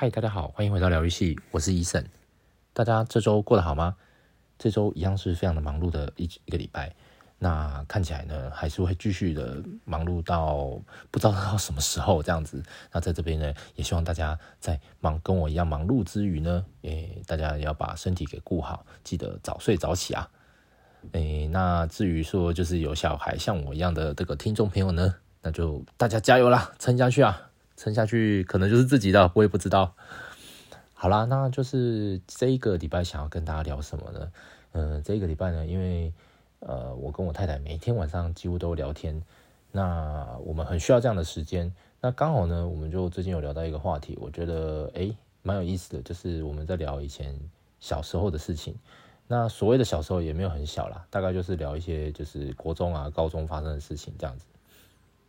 嗨，大家好，欢迎回到疗愈系，我是 Eason。大家这周过得好吗？这周一样是非常的忙碌的一一个礼拜。那看起来呢，还是会继续的忙碌到不知道到什么时候这样子。那在这边呢，也希望大家在忙跟我一样忙碌之余呢，诶，大家要把身体给顾好，记得早睡早起啊。诶，那至于说就是有小孩像我一样的这个听众朋友呢，那就大家加油啦，撑下去啊！撑下去可能就是自己的，我也不知道。好啦，那就是这一个礼拜想要跟大家聊什么呢？嗯、这一个礼拜呢，因为呃，我跟我太太每天晚上几乎都聊天，那我们很需要这样的时间。那刚好呢，我们就最近有聊到一个话题，我觉得诶蛮有意思的，就是我们在聊以前小时候的事情。那所谓的小时候也没有很小啦，大概就是聊一些就是国中啊、高中发生的事情这样子。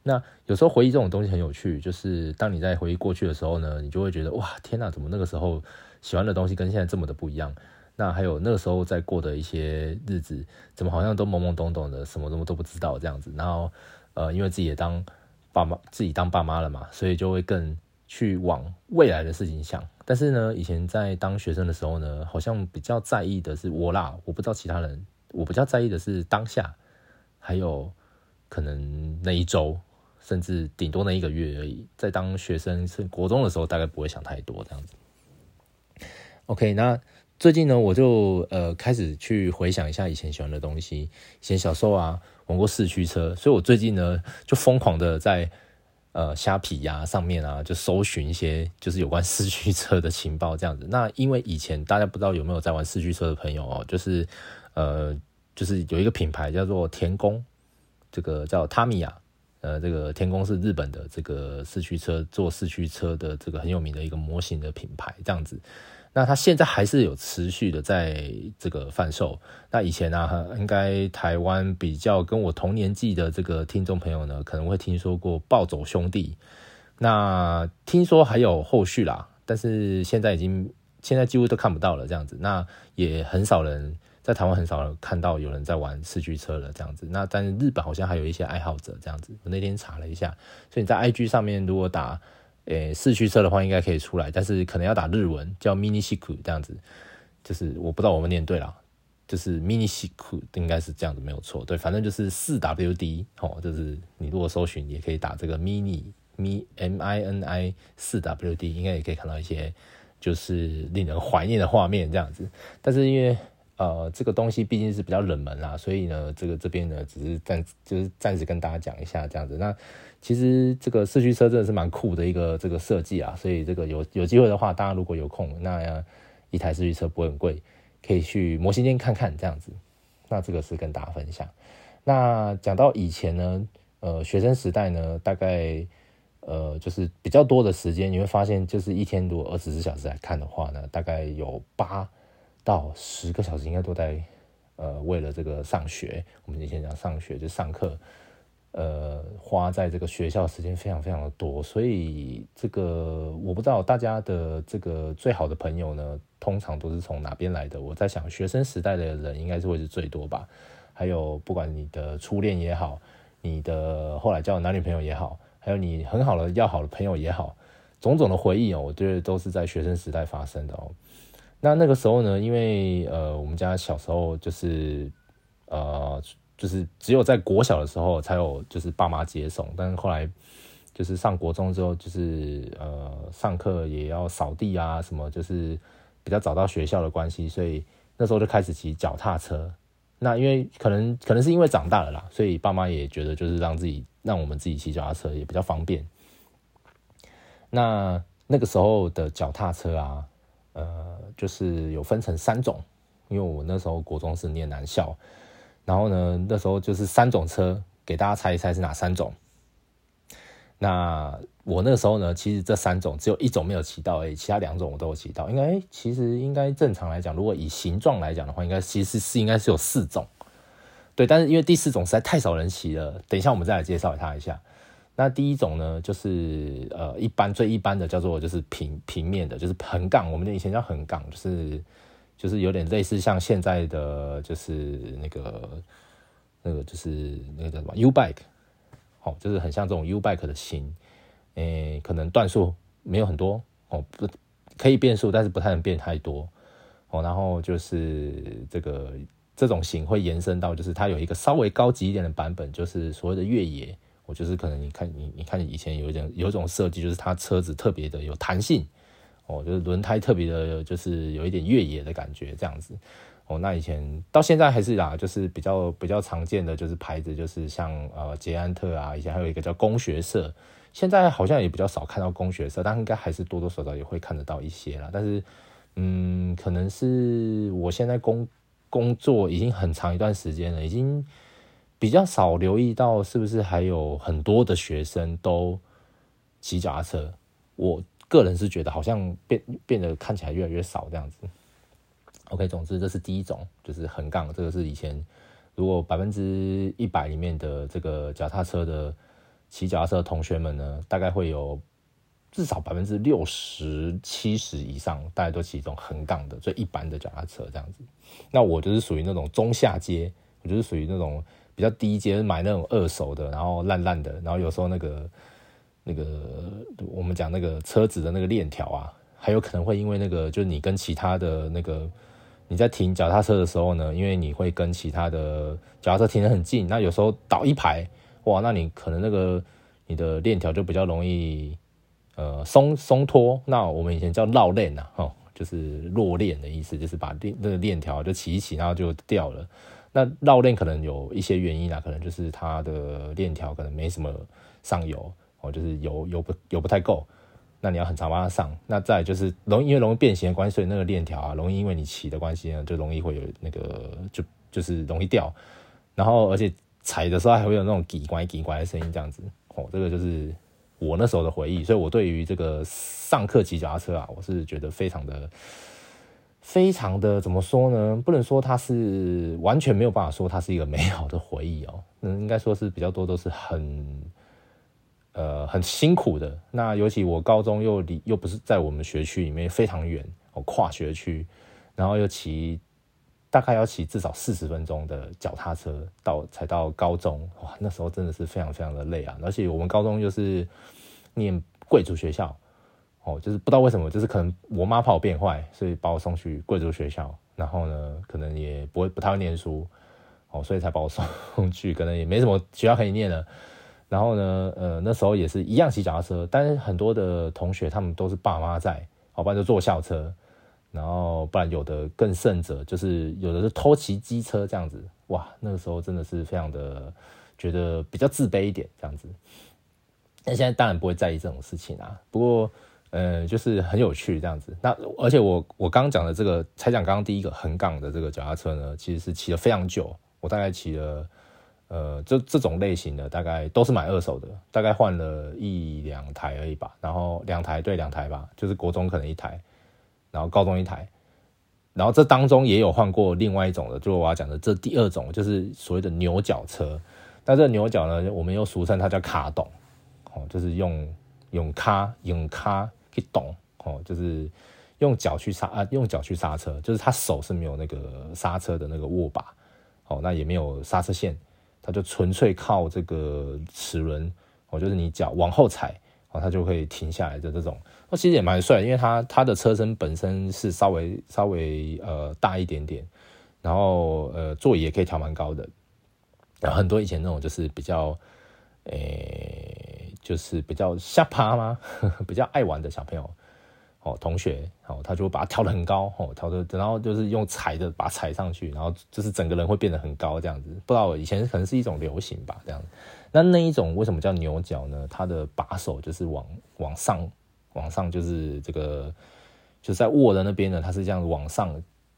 那有时候回忆这种东西很有趣，就是当你在回忆过去的时候呢，你就会觉得哇，天哪，怎么那个时候喜欢的东西跟现在这么的不一样？那还有那个时候在过的一些日子，怎么好像都懵懵懂懂的，什么什么都不知道这样子。然后呃，因为自己也当爸妈，自己当爸妈了嘛，所以就会更去往未来的事情想。但是呢，以前在当学生的时候呢，好像比较在意的是我啦，我不知道其他人，我比较在意的是当下，还有可能那一周。甚至顶多那一个月而已，在当学生是国中的时候，大概不会想太多这样子。OK，那最近呢，我就呃开始去回想一下以前喜欢的东西。以前小时候啊，玩过四驱车，所以我最近呢就疯狂的在呃虾皮呀、上面啊，就搜寻一些就是有关四驱车的情报这样子。那因为以前大家不知道有没有在玩四驱车的朋友哦，就是呃就是有一个品牌叫做田宫，这个叫 Tamiya。呃，这个天宫是日本的这个四驱车做四驱车的这个很有名的一个模型的品牌，这样子。那它现在还是有持续的在这个贩售。那以前呢、啊，应该台湾比较跟我同年纪的这个听众朋友呢，可能会听说过暴走兄弟。那听说还有后续啦，但是现在已经现在几乎都看不到了，这样子。那也很少人。在台湾很少看到有人在玩四驱车了，这样子。那但是日本好像还有一些爱好者这样子。我那天查了一下，所以你在 IG 上面如果打诶四驱车的话，应该可以出来，但是可能要打日文，叫 Minishku 这样子。就是我不知道我们念对了，就是 Minishku 应该是这样子没有错。对，反正就是四 WD 哦，就是你如果搜寻也可以打这个 Mini M I N I 四 WD，应该也可以看到一些就是令人怀念的画面这样子。但是因为呃，这个东西毕竟是比较冷门啦，所以呢，这个这边呢，只是暂就是暂时跟大家讲一下这样子。那其实这个四驱车真的是蛮酷的一个这个设计啊，所以这个有有机会的话，大家如果有空，那一台四驱车不会很贵，可以去模型店看看这样子。那这个是跟大家分享。那讲到以前呢，呃，学生时代呢，大概呃就是比较多的时间，你会发现就是一天如果二十四小时来看的话呢，大概有八。到十个小时应该都在，呃，为了这个上学，我们以前讲上学就上课，呃，花在这个学校时间非常非常的多，所以这个我不知道大家的这个最好的朋友呢，通常都是从哪边来的？我在想，学生时代的人应该是会是最多吧。还有不管你的初恋也好，你的后来交的男女朋友也好，还有你很好的要好的朋友也好，种种的回忆哦，我觉得都是在学生时代发生的哦。那那个时候呢，因为呃，我们家小时候就是呃，就是只有在国小的时候才有就是爸妈接送，但是后来就是上国中之后，就是呃，上课也要扫地啊什么，就是比较早到学校的关系，所以那时候就开始骑脚踏车。那因为可能可能是因为长大了啦，所以爸妈也觉得就是让自己让我们自己骑脚踏车也比较方便。那那个时候的脚踏车啊。呃，就是有分成三种，因为我那时候国中是念男校，然后呢，那时候就是三种车，给大家猜一猜是哪三种。那我那时候呢，其实这三种只有一种没有骑到，哎，其他两种我都有骑到。应该其实应该正常来讲，如果以形状来讲的话，应该其实是应该是有四种，对。但是因为第四种实在太少人骑了，等一下我们再来介绍它一下。那第一种呢，就是呃，一般最一般的叫做就是平平面的，就是横杠。我们以前叫横杠，就是就是有点类似像现在的就是那个那个就是那个叫什么 U bike，好，就是很像这种 U bike 的型。诶、可能段数没有很多哦，不可以变速，但是不太能变太多哦。然后就是这个这种型会延伸到，就是它有一个稍微高级一点的版本，就是所谓的越野。就是可能你看你你看以前有一点有一种设计，就是它车子特别的有弹性哦，就是轮胎特别的，就是有一点越野的感觉这样子。哦，那以前到现在还是啦，就是比较比较常见的就是牌子，就是像呃捷安特啊，以前还有一个叫工学社，现在好像也比较少看到工学社，但应该还是多多少少也会看得到一些啦。但是嗯，可能是我现在工工作已经很长一段时间了，已经比较少留意到是不是还有很多的学生都骑脚踏车。我个人是觉得好像变变得看起来越来越少这样子。OK，总之这是第一种，就是横杠，这个是以前如果百分之一百里面的这个脚踏车的骑脚踏车的同学们呢，大概会有至少百分之六十七十以上，大家都骑一种横杠的最一般的脚踏车这样子。那我就是属于那种中下阶，我就是属于那种比较低阶，买那种二手的，然后烂烂的，然后有时候那个那个我们讲那个车子的那个链条啊，还有可能会因为那个就是你跟其他的那个。你在停脚踏车的时候呢，因为你会跟其他的脚踏车停得很近，那有时候倒一排，哇，那你可能那个你的链条就比较容易呃松松脱。那我们以前叫绕链呐，哈，就是落链的意思，就是把链那个链条就起一起，然后就掉了。那绕链可能有一些原因啊，可能就是它的链条可能没什么上游，哦，就是油油不油不太够。那你要很常帮它上，那再就是容易因为容易变形的关系，所以那个链条啊，容易因为你骑的关系呢，就容易会有那个就就是容易掉，然后而且踩的时候还会有那种叽拐叽拐的声音，这样子哦，这个就是我那时候的回忆，所以我对于这个上课骑脚踏车啊，我是觉得非常的非常的怎么说呢？不能说它是完全没有办法说它是一个美好的回忆哦，嗯，应该说是比较多都是很。呃，很辛苦的。那尤其我高中又离又不是在我们学区里面，非常远，哦，跨学区，然后又骑，大概要骑至少四十分钟的脚踏车到才到高中。哇，那时候真的是非常非常的累啊！而且我们高中又是念贵族学校，哦，就是不知道为什么，就是可能我妈怕我变坏，所以把我送去贵族学校。然后呢，可能也不会不太会念书，哦，所以才把我 送去，可能也没什么学校可以念了。然后呢，呃，那时候也是一样骑脚踏车，但是很多的同学他们都是爸妈在，好，不然就坐校车，然后不然有的更甚者，就是有的是偷骑机车这样子，哇，那个时候真的是非常的觉得比较自卑一点这样子。那现在当然不会在意这种事情啊，不过，呃，就是很有趣这样子。那而且我我刚刚讲的这个，才讲刚刚第一个横杠的这个脚踏车呢，其实是骑了非常久，我大概骑了。呃，这这种类型的大概都是买二手的，大概换了一两台而已吧。然后两台对两台吧，就是国中可能一台，然后高中一台，然后这当中也有换过另外一种的，就我要讲的这第二种，就是所谓的牛角车。那这牛角呢，我们又俗称它叫卡董，哦，就是用用卡用卡去懂，哦，就是用脚去刹啊，用脚去刹车，就是他手是没有那个刹车的那个握把，哦，那也没有刹车线。它就纯粹靠这个齿轮，哦，就是你脚往后踩，哦，它就会停下来的这种。那其实也蛮帅，因为它它的车身本身是稍微稍微呃大一点点，然后呃座椅也可以调蛮高的。很多以前那种就是比较，诶、就是比较瞎趴吗？比较爱玩的小朋友。哦，同学，哦，他就会把它调得很高，哦，调的，然后就是用踩的把它踩上去，然后就是整个人会变得很高这样子。不知道以前可能是一种流行吧，这样。那那一种为什么叫牛角呢？它的把手就是往往上，往上就是这个，就是在握的那边呢，它是这样往上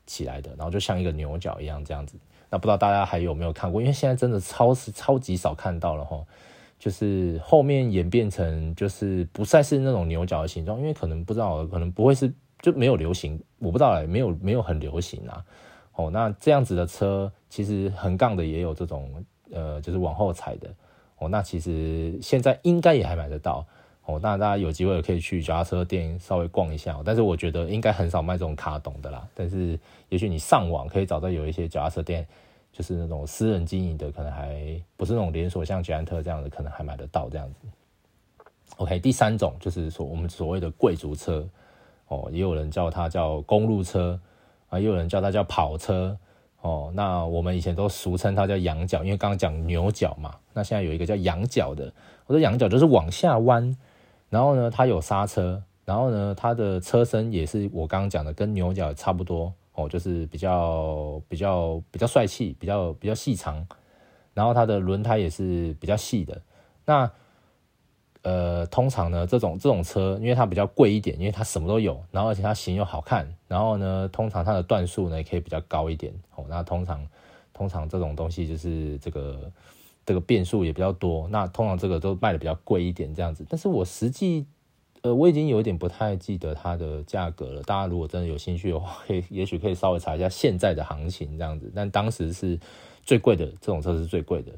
起来的，然后就像一个牛角一样这样子。那不知道大家还有没有看过？因为现在真的超是超级少看到了哈。就是后面演变成就是不再是那种牛角的形状，因为可能不知道，可能不会是就没有流行，我不知道没有没有很流行啊。哦，那这样子的车其实横杠的也有这种呃，就是往后踩的。哦，那其实现在应该也还买得到。哦，那大家有机会可以去脚踏车店稍微逛一下。但是我觉得应该很少卖这种卡懂的啦。但是也许你上网可以找到有一些脚踏车店。就是那种私人经营的，可能还不是那种连锁，像捷安特这样的，可能还买得到这样子。OK，第三种就是说我们所谓的贵族车哦，也有人叫它叫公路车啊，也有人叫它叫跑车哦。那我们以前都俗称它叫羊角，因为刚刚讲牛角嘛，那现在有一个叫羊角的。我说羊角就是往下弯，然后呢，它有刹车，然后呢，它的车身也是我刚刚讲的，跟牛角差不多哦，就是比较比较比较帅气，比较比较细长，然后它的轮胎也是比较细的。那呃，通常呢，这种这种车，因为它比较贵一点，因为它什么都有，然后而且它型又好看，然后呢，通常它的段数呢也可以比较高一点哦。那通常通常这种东西就是这个这个变数也比较多，那通常这个都卖的比较贵一点这样子。但是我实际呃，我已经有一点不太记得它的价格了。大家如果真的有兴趣的话，可以也许可以稍微查一下现在的行情这样子。但当时是最贵的，这种车是最贵的。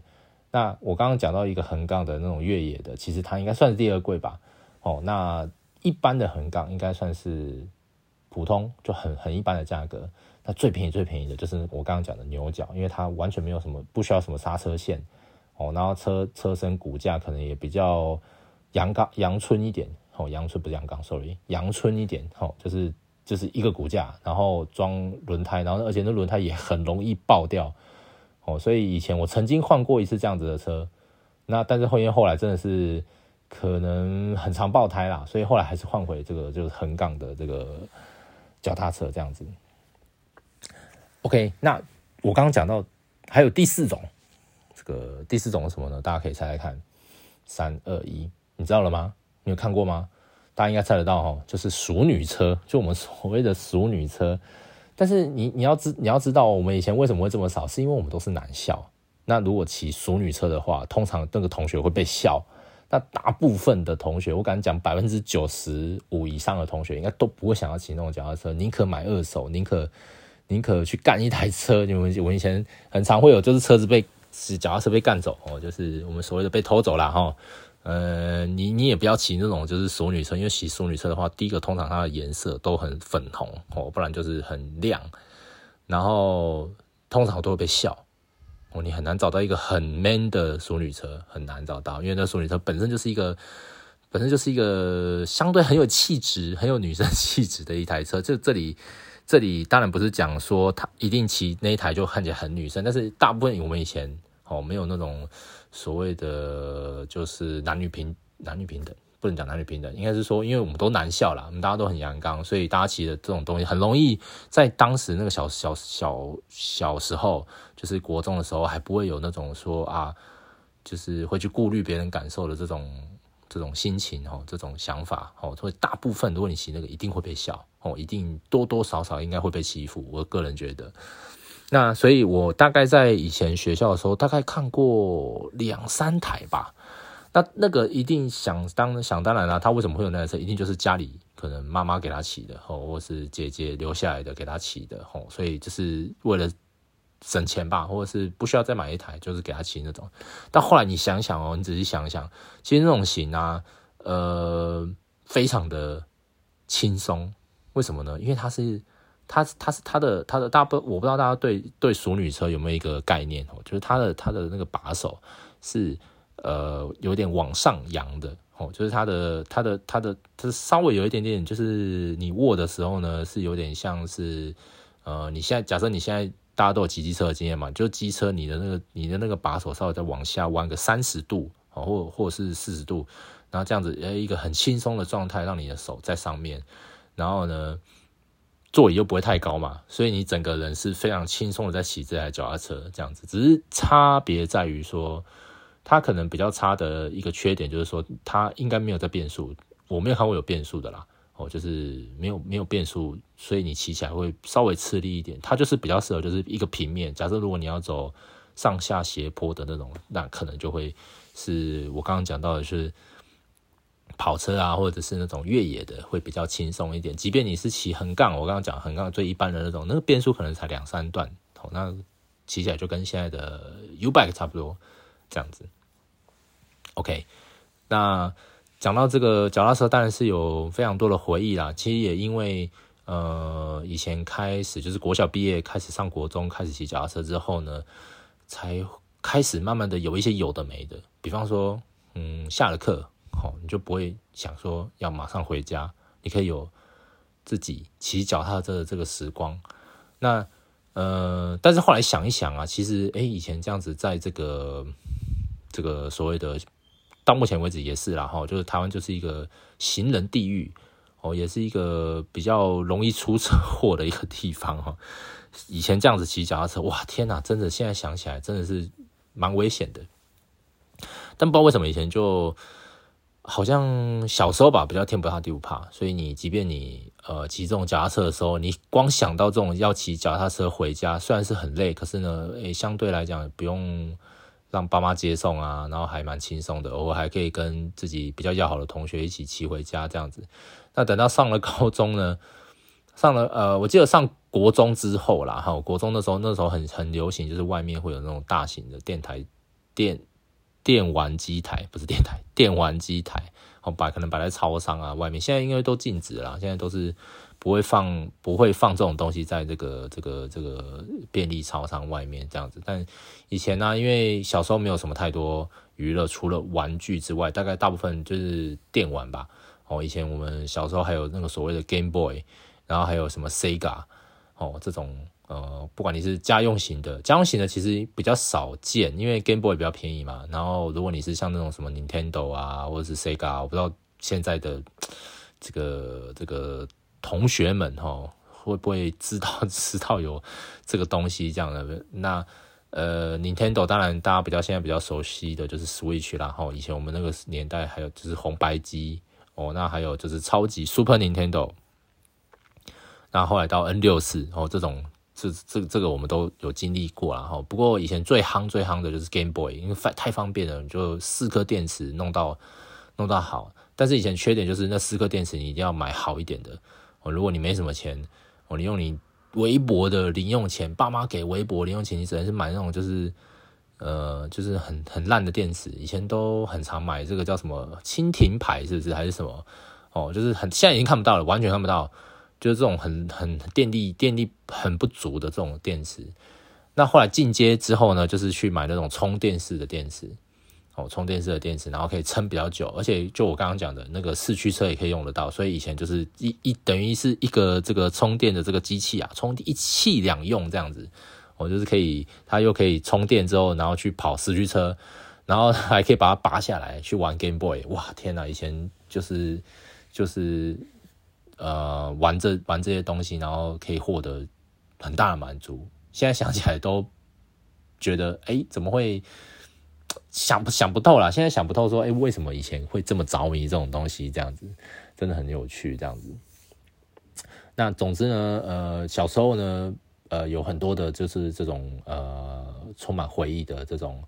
那我刚刚讲到一个横杠的那种越野的，其实它应该算是第二贵吧。哦，那一般的横杠应该算是普通，就很很一般的价格。那最便宜最便宜的就是我刚刚讲的牛角，因为它完全没有什么不需要什么刹车线哦，然后车车身骨架可能也比较阳刚阳春一点哦，阳春不是阳刚，sorry，阳春一点哦，就是就是一个骨架，然后装轮胎，然后而且那轮胎也很容易爆掉。哦，所以以前我曾经换过一次这样子的车，那但是后因为后来真的是可能很常爆胎啦，所以后来还是换回这个就是横杠的这个脚踏车这样子。OK，那我刚刚讲到还有第四种，这个第四种是什么呢？大家可以猜猜看，三二一，你知道了吗？你有看过吗？大家应该猜得到哈，就是熟女车，就我们所谓的熟女车。但是你你要知你要知道，我们以前为什么会这么少？是因为我们都是男校。那如果骑熟女车的话，通常那个同学会被笑。那大部分的同学，我敢讲百分之九十五以上的同学，应该都不会想要骑那种脚踏车，宁可买二手，宁可宁可去干一台车。因为我以前很常会有，就是车子被是脚踏车被干走哦，就是我们所谓的被偷走了哈。呃，你你也不要骑那种就是淑女车，因为骑淑女车的话，第一个通常它的颜色都很粉红哦，不然就是很亮，然后通常都会被笑哦，你很难找到一个很 man 的淑女车，很难找到，因为那淑女车本身就是一个本身就是一个相对很有气质、很有女生气质的一台车。这这里这里当然不是讲说他一定骑那一台就看起来很女生，但是大部分我们以前哦没有那种。所谓的就是男女平男女平等，不能讲男女平等，应该是说，因为我们都男校啦，我们大家都很阳刚，所以大家骑的这种东西很容易在当时那个小小小小时候，就是国中的时候，还不会有那种说啊，就是会去顾虑别人感受的这种这种心情哦，这种想法哦，所以大部分如果你骑那个，一定会被笑哦，一定多多少少应该会被欺负，我个人觉得。那所以，我大概在以前学校的时候，大概看过两三台吧。那那个一定想当想当然了，他为什么会有那台车？一定就是家里可能妈妈给他骑的，吼，或是姐姐留下来的给他骑的，吼。所以就是为了省钱吧，或者是不需要再买一台，就是给他骑那种。但后来你想想哦，你仔细想想，其实那种型啊，呃，非常的轻松。为什么呢？因为它是。它它是它的它的大不我不知道大家对对熟女车有没有一个概念哦，就是它的它的那个把手是呃有点往上扬的哦，就是它的它的它的它稍微有一点点，就是你握的时候呢是有点像是呃你现在假设你现在大家都有骑机车的经验嘛，就机车你的那个你的那个把手稍微再往下弯个三十度哦，或或者是四十度，然后这样子呃一个很轻松的状态，让你的手在上面，然后呢。座椅又不会太高嘛，所以你整个人是非常轻松的在骑这台脚踏车，这样子。只是差别在于说，它可能比较差的一个缺点就是说，它应该没有在变速，我没有看过有变速的啦。哦，就是没有没有变速，所以你骑起来会稍微吃力一点。它就是比较适合就是一个平面。假设如果你要走上下斜坡的那种，那可能就会是我刚刚讲到的是。跑车啊，或者是那种越野的，会比较轻松一点。即便你是骑横杠，我刚刚讲横杠最一般的那种，那个变速可能才两三段，哦，那骑起来就跟现在的 U-Bike 差不多这样子。OK，那讲到这个脚踏车，当然是有非常多的回忆啦。其实也因为呃，以前开始就是国小毕业，开始上国中，开始骑脚踏车之后呢，才开始慢慢的有一些有的没的，比方说，嗯，下了课。哦，你就不会想说要马上回家，你可以有自己骑脚踏车的这个时光。那呃，但是后来想一想啊，其实哎，以前这样子在这个这个所谓的到目前为止也是啦哈，就是台湾就是一个行人地狱哦，也是一个比较容易出车祸的一个地方哈。以前这样子骑脚踏车，哇天哪，真的现在想起来真的是蛮危险的。但不知道为什么以前就好像小时候吧，比较天不怕地不怕，所以你即便你呃骑这种脚踏车的时候，你光想到这种要骑脚踏车回家，虽然是很累，可是呢，诶、相对来讲不用让爸妈接送啊，然后还蛮轻松的，偶尔还可以跟自己比较要好的同学一起骑回家这样子。那等到上了高中呢，上了呃，我记得上国中之后啦，哈，国中的时候那时候很很流行，就是外面会有那种大型的电台电。电玩机台不是电台，电玩机台，好摆可能摆在超商啊外面，现在应该都禁止了，现在都是不会放，不会放这种东西在这个这个这个便利超商外面这样子。但以前呢、因为小时候没有什么太多娱乐，除了玩具之外，大概大部分就是电玩吧。哦，以前我们小时候还有那个所谓的 Game Boy，然后还有什么 Sega，哦这种。呃，不管你是家用型的，家用型的其实比较少见，因为 Game Boy 比较便宜嘛。然后，如果你是像那种什么 Nintendo 啊，或者是 Sega，我不知道现在的这个这个同学们哈，会不会知道知道有这个东西这样的？那呃，Nintendo 当然大家比较现在比较熟悉的就是 Switch 啦，然后以前我们那个年代还有就是红白机哦，那还有就是超级 Super Nintendo，那后来到 N 六四哦这种。这这这个我们都有经历过了哈，不过以前最夯最夯的就是 Game Boy，因为太方便了，就四颗电池弄到弄到好。但是以前缺点就是那四颗电池你一定要买好一点的哦。如果你没什么钱哦，你用你微薄的零用钱，爸妈给微薄零用钱，你只能是买那种就是呃就是很很烂的电池。以前都很常买这个叫什么蜻蜓牌是不是还是什么哦？就是很现在已经看不到了，完全看不到。就是这种很很电力电力很不足的这种电池，那后来进阶之后呢，就是去买那种充电式的电池，哦，充电式的电池，然后可以撑比较久，而且就我刚刚讲的那个四驱车也可以用得到，所以以前就是一一等于是一个这个充电的这个机器啊，充一气两用这样子，我就是可以它又可以充电之后，然后去跑四驱车，然后还可以把它拔下来去玩 Game Boy，哇，天哪，以前就是就是。呃，玩这玩这些东西，然后可以获得很大的满足。现在想起来都觉得，哎、怎么会想不想不透啦？现在想不透，说，哎、为什么以前会这么着迷这种东西？这样子真的很有趣。这样子，那总之呢，呃，小时候呢，呃，有很多的就是这种呃充满回忆的这种。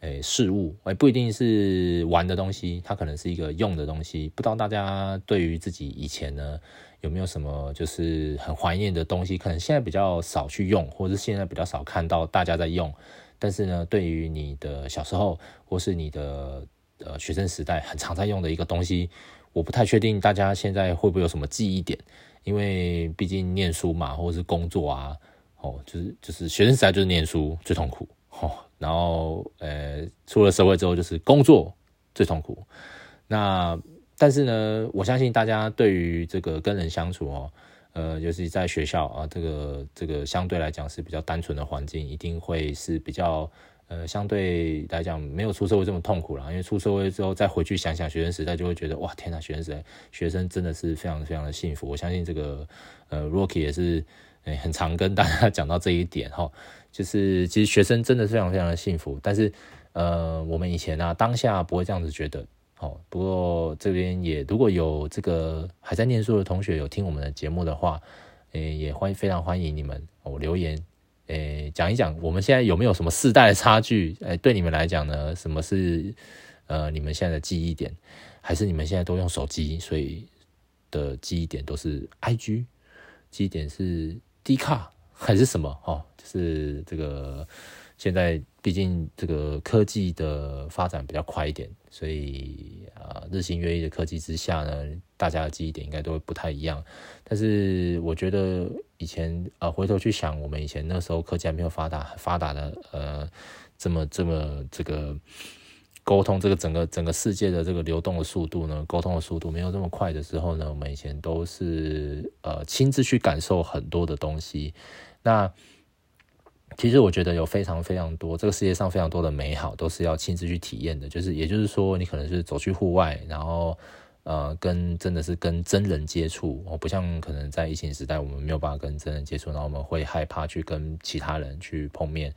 诶，事物诶，不一定是玩的东西，它可能是一个用的东西。不知道大家对于自己以前呢，有没有什么就是很怀念的东西？可能现在比较少去用，或者是现在比较少看到大家在用。但是呢，对于你的小时候，或是你的呃学生时代，很常在用的一个东西，我不太确定大家现在会不会有什么记忆点，因为毕竟念书嘛，或者是工作啊，哦，就是就是学生时代就是念书最痛苦，哦。然后，呃，出了社会之后就是工作最痛苦。那但是呢，我相信大家对于这个跟人相处哦，呃，尤其在学校啊，这个这个相对来讲是比较单纯的环境，一定会是比较呃相对来讲没有出社会这么痛苦啦。因为出社会之后再回去想想学生时代，就会觉得哇，天哪，学生时代学生真的是非常非常的幸福。我相信这个呃，Rocky 也是。诶，很常跟大家讲到这一点哈，就是其实学生真的非常非常的幸福，但是呃，我们以前、啊，当下不会这样子觉得，哦，不过这边也如果有这个还在念书的同学有听我们的节目的话，诶，也欢非常欢迎你们哦留言，诶，讲一讲我们现在有没有什么世代的差距？诶，对你们来讲呢，什么是呃你们现在的记忆点？还是你们现在都用手机，所以的记忆点都是 IG，记忆点是。低卡还是什么哦？就是这个现在毕竟这个科技的发展比较快一点，所以啊日新月异的科技之下呢，大家的记忆点应该都会不太一样。但是我觉得以前啊回头去想，我们以前那时候科技还没有发达发达的呃这么这么这个沟通这个整个整个世界的这个流动的速度呢，沟通的速度没有这么快的时候呢，我们以前都是呃亲自去感受很多的东西。那其实我觉得有非常非常多，这个世界上非常多的美好都是要亲自去体验的。就是也就是说，你可能是走去户外，然后呃跟真的是跟真人接触，哦，不像可能在疫情时代我们没有办法跟真人接触，然后我们会害怕去跟其他人去碰面，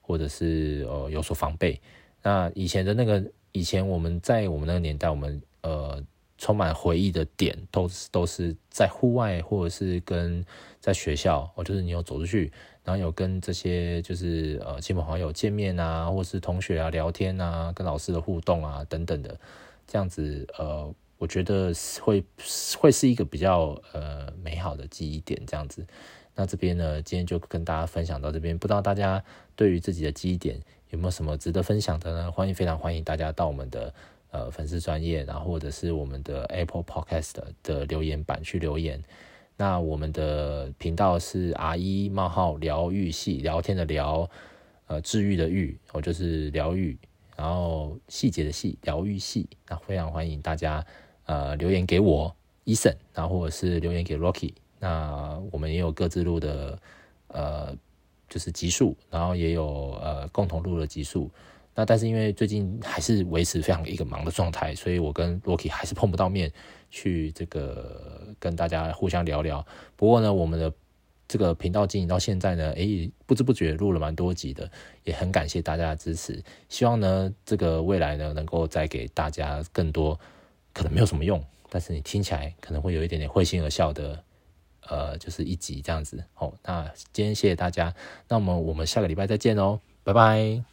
或者是呃有所防备。那以前的那个，以前我们在我们那个年代，我们呃充满回忆的点，都是都是在户外，或者是跟在学校，哦，就是你有走出去，然后有跟这些就是呃亲朋好友见面啊，或者是同学啊聊天啊，跟老师的互动啊等等的，这样子呃，我觉得会会是一个比较呃美好的记忆点，这样子。那这边呢，今天就跟大家分享到这边，不知道大家对于自己的记忆点。有没有什么值得分享的呢？欢迎，非常欢迎大家到我们的呃粉丝专业，然后或者是我们的 Apple Podcast 的留言板去留言。那我们的频道是 R 一冒号疗愈系，聊天的聊，呃，治愈的愈，我就是疗愈，然后细节的细，疗愈系。那非常欢迎大家呃留言给我 Eason，然后或者是留言给 Rocky。那我们也有各自录的呃。就是集数，然后也有呃共同录的集数。那但是因为最近还是维持非常一个忙的状态，所以我跟 Rocky 还是碰不到面，去这个跟大家互相聊聊。不过呢，我们的这个频道经营到现在呢，诶，不知不觉录了蛮多集的，也很感谢大家的支持。希望呢，这个未来呢，能够再给大家更多可能没有什么用，但是你听起来可能会有一点点会心而笑的。呃，就是一集这样子，好，那今天谢谢大家，那我们我们下个礼拜再见喽，拜拜。